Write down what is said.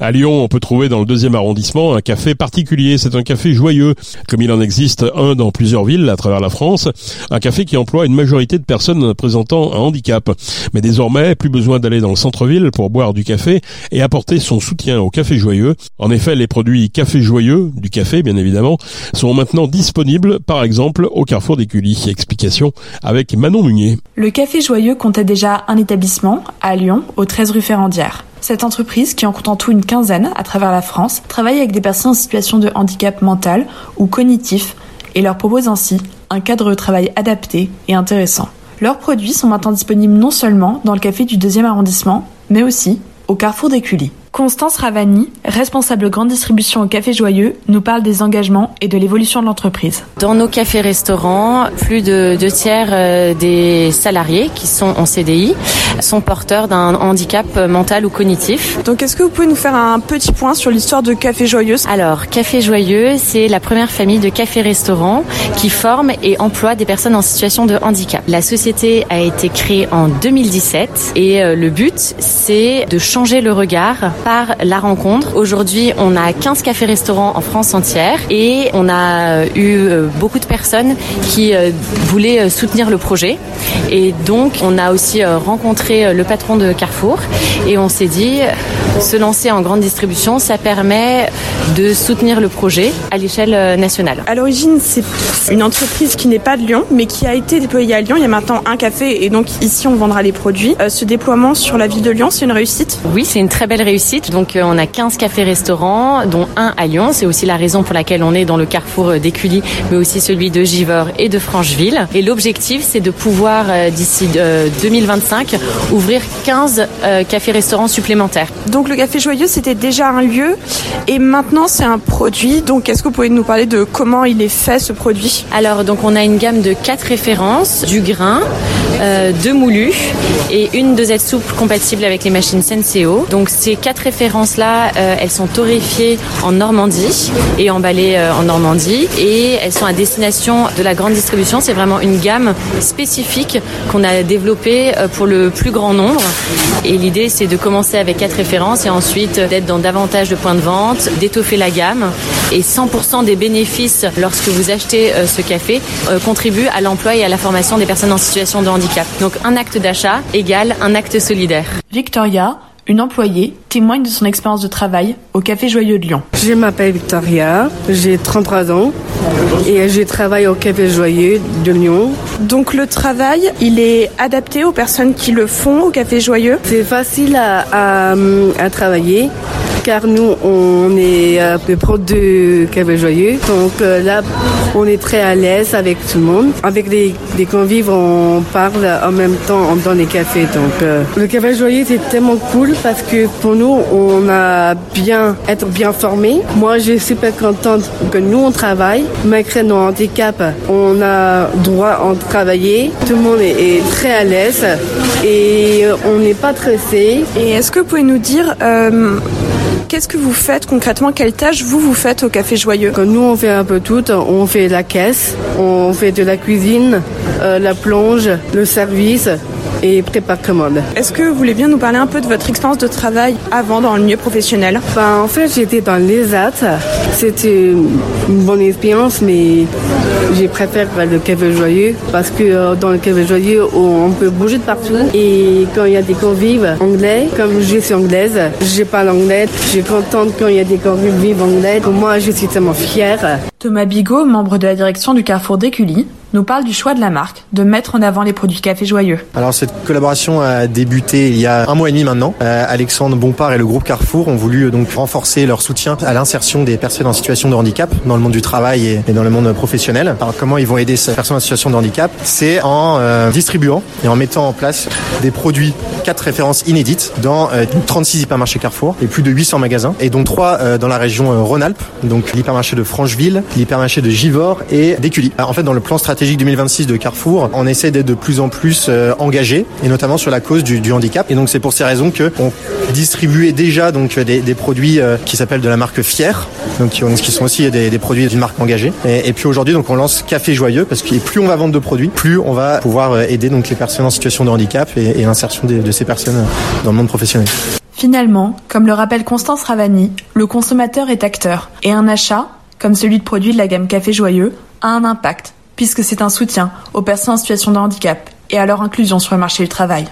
À Lyon, on peut trouver dans le deuxième arrondissement un café particulier. C'est un café joyeux, comme il en existe un dans plusieurs villes à travers la France. Un café qui emploie une majorité de personnes présentant un handicap. Mais désormais, plus besoin d'aller dans le centre-ville pour boire du café et apporter son soutien au café joyeux. En effet, les produits café joyeux, du café bien évidemment, sont maintenant disponibles, par exemple, au Carrefour des Culis. Explication avec Manon Munier. Le café joyeux comptait déjà un établissement à Lyon, au 13 rue Ferrandière. Cette entreprise, qui en compte en tout une quinzaine à travers la France, travaille avec des personnes en situation de handicap mental ou cognitif et leur propose ainsi un cadre de travail adapté et intéressant. Leurs produits sont maintenant disponibles non seulement dans le café du deuxième arrondissement, mais aussi au carrefour des Culis. Constance Ravani, responsable grande distribution au Café Joyeux, nous parle des engagements et de l'évolution de l'entreprise. Dans nos cafés-restaurants, plus de deux tiers euh, des salariés qui sont en CDI sont porteurs d'un handicap mental ou cognitif. Donc est-ce que vous pouvez nous faire un petit point sur l'histoire de Café Joyeux? Alors, Café Joyeux, c'est la première famille de cafés-restaurants qui forme et emploie des personnes en situation de handicap. La société a été créée en 2017 et euh, le but, c'est de changer le regard par la rencontre. Aujourd'hui, on a 15 cafés-restaurants en France entière et on a eu euh, beaucoup de personnes qui euh, voulaient euh, soutenir le projet. Et donc, on a aussi rencontré le patron de Carrefour et on s'est dit, se lancer en grande distribution, ça permet de soutenir le projet à l'échelle nationale. À l'origine, c'est une entreprise qui n'est pas de Lyon, mais qui a été déployée à Lyon. Il y a maintenant un café et donc ici, on vendra les produits. Ce déploiement sur la ville de Lyon, c'est une réussite? Oui, c'est une très belle réussite. Donc euh, on a 15 cafés-restaurants, dont un à Lyon. C'est aussi la raison pour laquelle on est dans le carrefour euh, d'Écully, mais aussi celui de Givors et de Francheville. Et l'objectif, c'est de pouvoir, euh, d'ici 2025, ouvrir 15 cafés-restaurants supplémentaires. Donc le Café Joyeux, c'était déjà un lieu et maintenant c'est un produit. Donc est-ce que vous pouvez nous parler de comment il est fait ce produit? Alors donc on a une gamme de quatre références, du grain, deux moulus et une dosette souple compatible avec les machines Senseo. Donc ces quatre références-là, euh, elles sont torréfiées en Normandie et emballées euh, en Normandie et elles sont à destination de la grande distribution. C'est vraiment une gamme spécifique qu'on a développée euh, pour le plus grand nombre. Et l'idée, c'est de commencer avec quatre références et ensuite d'être dans davantage de points de vente, d'étoffer la gamme. Et 100% des bénéfices lorsque vous achetez ce café contribuent à l'emploi et à la formation des personnes en situation de handicap. Donc un acte d'achat égale un acte solidaire. Victoria, une employée témoigne de son expérience de travail au Café Joyeux de Lyon. Je m'appelle Victoria, j'ai 33 ans et je travaille au Café Joyeux de Lyon. Donc le travail, il est adapté aux personnes qui le font au Café Joyeux? C'est facile à, à travailler car nous, on est euh, peu pro de Café Joyeux. Donc euh, là, on est très à l'aise avec tout le monde. Avec les, convives, on parle en même temps dans les cafés. Donc euh, le Café Joyeux, c'est tellement cool parce que pour nous, on a bien être bien formés. Moi, je suis super contente que nous, on travaille. Malgré nos handicaps, on a droit à travailler. Tout le monde est, très à l'aise et on n'est pas stressé. Et est-ce que vous pouvez nous dire Qu'est-ce que vous faites concrètement? Quelle tâche vous vous faites au Café Joyeux? Nous, on fait un peu tout. On fait la caisse, on fait de la cuisine, euh, la plonge, le service et prépare commande. Est-ce que vous voulez bien nous parler un peu de votre expérience de travail avant dans le milieu professionnel? Ben, En fait, j'étais dans l'ESAT. C'était une bonne expérience, mais j'ai préféré le café joyeux parce que euh, dans le café joyeux, on peut bouger de partout. Et quand il y a des convives anglais, comme je suis anglaise, je parle anglais. Je suis contente quand il y a des convives anglais. Moi, je suis tellement fière. Thomas Bigot, membre de la direction du Carrefour d'Écully, nous parle du choix de la marque de mettre en avant les produits café joyeux. Alors cette collaboration a débuté il y a un mois et demi maintenant. Euh, Alexandre Bompard et le groupe Carrefour ont voulu euh, donc renforcer leur soutien à l'insertion des personnes en situation de handicap dans le monde du travail et, dans le monde professionnel. Alors comment ils vont aider ces personnes en situation de handicap? C'est en euh, distribuant et en mettant en place des produits, quatre références inédites dans 36 hypermarchés Carrefour et plus de 800 magasins et donc trois dans la région Rhône-Alpes, donc l'hypermarché de Francheville, l'hypermarché de Givors et d'Écully. En fait, dans le plan stratégique 2026 de Carrefour, on essaie d'être de plus en plus euh, engagé et notamment sur la cause du, handicap. Et donc c'est pour ces raisons que on distribuait déjà donc des, produits euh, qui s'appellent de la marque Fier, donc qui, sont aussi des, produits d'une marque engagée. Et, puis aujourd'hui donc on lance Café Joyeux parce que plus on va vendre de produits, plus on va pouvoir euh, aider donc les personnes en situation de handicap et, l'insertion de ces personnes dans le monde professionnel. Finalement, comme le rappelle Constance Ravani, le consommateur est acteur et un achat, comme celui de produits de la gamme Café Joyeux, a un impact puisque c'est un soutien aux personnes en situation de handicap et à leur inclusion sur le marché du travail.